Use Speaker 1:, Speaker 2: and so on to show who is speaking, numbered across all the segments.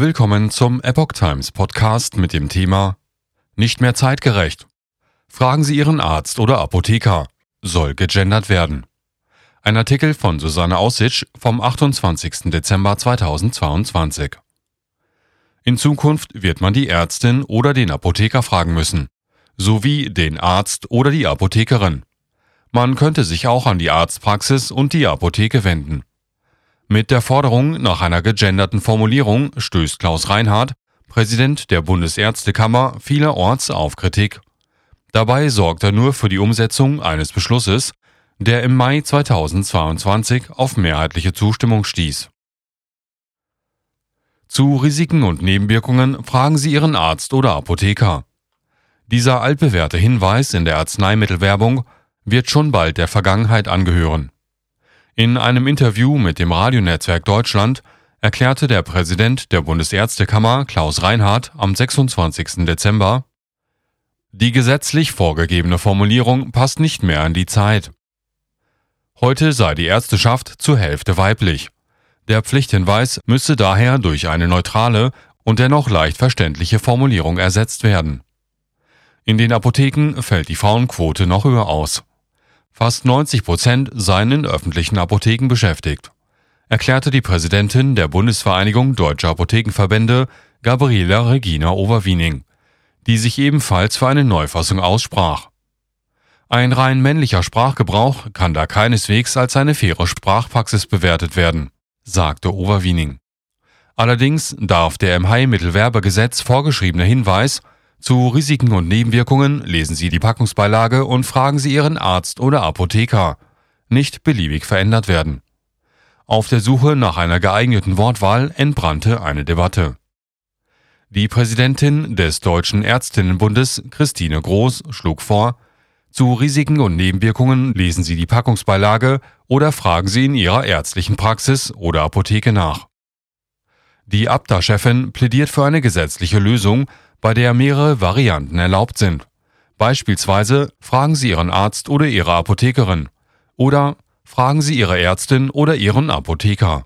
Speaker 1: Willkommen zum Epoch Times Podcast mit dem Thema Nicht mehr zeitgerecht. Fragen Sie Ihren Arzt oder Apotheker. Soll gegendert werden. Ein Artikel von Susanne Aussitsch vom 28. Dezember 2022. In Zukunft wird man die Ärztin oder den Apotheker fragen müssen, sowie den Arzt oder die Apothekerin. Man könnte sich auch an die Arztpraxis und die Apotheke wenden. Mit der Forderung nach einer gegenderten Formulierung stößt Klaus Reinhardt, Präsident der Bundesärztekammer, vielerorts auf Kritik. Dabei sorgt er nur für die Umsetzung eines Beschlusses, der im Mai 2022 auf mehrheitliche Zustimmung stieß. Zu Risiken und Nebenwirkungen fragen Sie Ihren Arzt oder Apotheker. Dieser altbewährte Hinweis in der Arzneimittelwerbung wird schon bald der Vergangenheit angehören. In einem Interview mit dem Radionetzwerk Deutschland erklärte der Präsident der Bundesärztekammer Klaus Reinhardt am 26. Dezember, die gesetzlich vorgegebene Formulierung passt nicht mehr an die Zeit. Heute sei die Ärzteschaft zur Hälfte weiblich. Der Pflichthinweis müsse daher durch eine neutrale und dennoch leicht verständliche Formulierung ersetzt werden. In den Apotheken fällt die Frauenquote noch höher aus. Fast 90 Prozent seien in öffentlichen Apotheken beschäftigt, erklärte die Präsidentin der Bundesvereinigung Deutscher Apothekenverbände, Gabriela Regina Overwiening, die sich ebenfalls für eine Neufassung aussprach. Ein rein männlicher Sprachgebrauch kann da keineswegs als eine faire Sprachpraxis bewertet werden, sagte Overwiening. Allerdings darf der im Heilmittelwerbegesetz vorgeschriebene Hinweis zu Risiken und Nebenwirkungen lesen Sie die Packungsbeilage und fragen Sie Ihren Arzt oder Apotheker. Nicht beliebig verändert werden. Auf der Suche nach einer geeigneten Wortwahl entbrannte eine Debatte. Die Präsidentin des Deutschen Ärztinnenbundes, Christine Groß, schlug vor, zu Risiken und Nebenwirkungen lesen Sie die Packungsbeilage oder fragen Sie in Ihrer ärztlichen Praxis oder Apotheke nach. Die Abda-Chefin plädiert für eine gesetzliche Lösung, bei der mehrere Varianten erlaubt sind. Beispielsweise fragen Sie Ihren Arzt oder Ihre Apothekerin oder fragen Sie Ihre Ärztin oder Ihren Apotheker.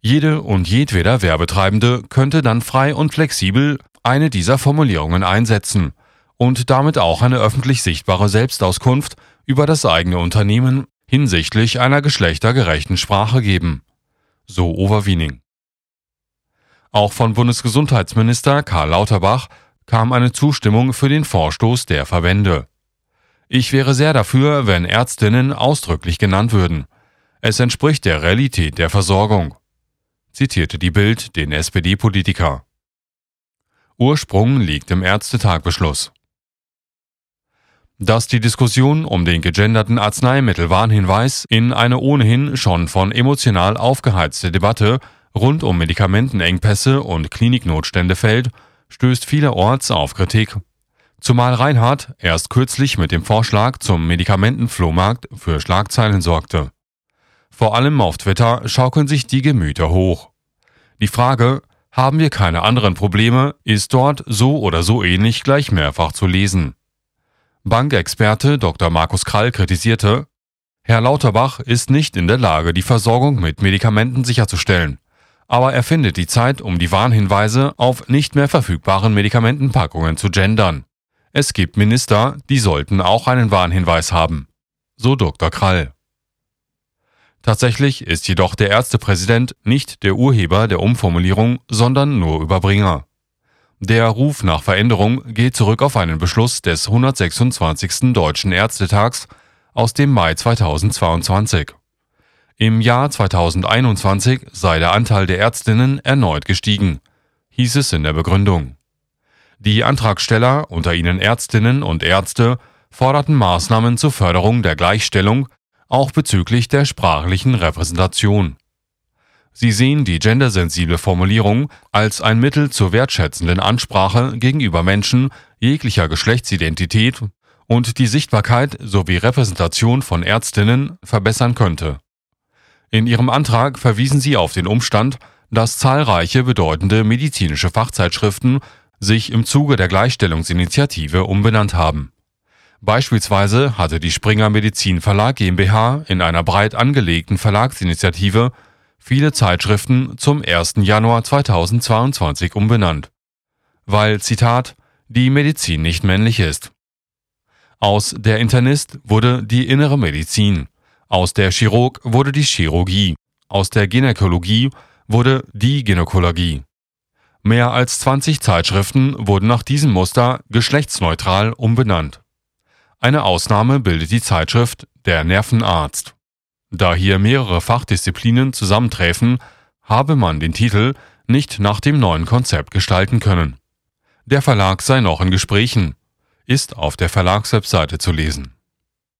Speaker 1: Jede und jedweder Werbetreibende könnte dann frei und flexibel eine dieser Formulierungen einsetzen und damit auch eine öffentlich sichtbare Selbstauskunft über das eigene Unternehmen hinsichtlich einer geschlechtergerechten Sprache geben. So Overwiening. Auch von Bundesgesundheitsminister Karl Lauterbach kam eine Zustimmung für den Vorstoß der Verbände. Ich wäre sehr dafür, wenn Ärztinnen ausdrücklich genannt würden. Es entspricht der Realität der Versorgung, zitierte die Bild den SPD-Politiker. Ursprung liegt im Ärztetagbeschluss. Dass die Diskussion um den gegenderten Arzneimittelwarnhinweis in eine ohnehin schon von emotional aufgeheizte Debatte rund um Medikamentenengpässe und Kliniknotstände fällt, stößt vielerorts auf Kritik. Zumal Reinhardt erst kürzlich mit dem Vorschlag zum Medikamentenflohmarkt für Schlagzeilen sorgte. Vor allem auf Twitter schaukeln sich die Gemüter hoch. Die Frage, haben wir keine anderen Probleme, ist dort so oder so ähnlich gleich mehrfach zu lesen. Bankexperte Dr. Markus Krall kritisierte, Herr Lauterbach ist nicht in der Lage, die Versorgung mit Medikamenten sicherzustellen aber er findet die Zeit, um die Warnhinweise auf nicht mehr verfügbaren Medikamentenpackungen zu gendern. Es gibt Minister, die sollten auch einen Warnhinweis haben. So Dr. Krall. Tatsächlich ist jedoch der Ärztepräsident nicht der Urheber der Umformulierung, sondern nur Überbringer. Der Ruf nach Veränderung geht zurück auf einen Beschluss des 126. Deutschen Ärztetags aus dem Mai 2022. Im Jahr 2021 sei der Anteil der Ärztinnen erneut gestiegen, hieß es in der Begründung. Die Antragsteller, unter ihnen Ärztinnen und Ärzte, forderten Maßnahmen zur Förderung der Gleichstellung, auch bezüglich der sprachlichen Repräsentation. Sie sehen die gendersensible Formulierung als ein Mittel zur wertschätzenden Ansprache gegenüber Menschen jeglicher Geschlechtsidentität und die Sichtbarkeit sowie Repräsentation von Ärztinnen verbessern könnte. In ihrem Antrag verwiesen sie auf den Umstand, dass zahlreiche bedeutende medizinische Fachzeitschriften sich im Zuge der Gleichstellungsinitiative umbenannt haben. Beispielsweise hatte die Springer Medizin Verlag GmbH in einer breit angelegten Verlagsinitiative viele Zeitschriften zum 1. Januar 2022 umbenannt, weil, Zitat, die Medizin nicht männlich ist. Aus der Internist wurde die innere Medizin, aus der Chirurg wurde die Chirurgie, aus der Gynäkologie wurde die Gynäkologie. Mehr als 20 Zeitschriften wurden nach diesem Muster geschlechtsneutral umbenannt. Eine Ausnahme bildet die Zeitschrift Der Nervenarzt. Da hier mehrere Fachdisziplinen zusammentreffen, habe man den Titel nicht nach dem neuen Konzept gestalten können. Der Verlag sei noch in Gesprächen, ist auf der Verlagswebseite zu lesen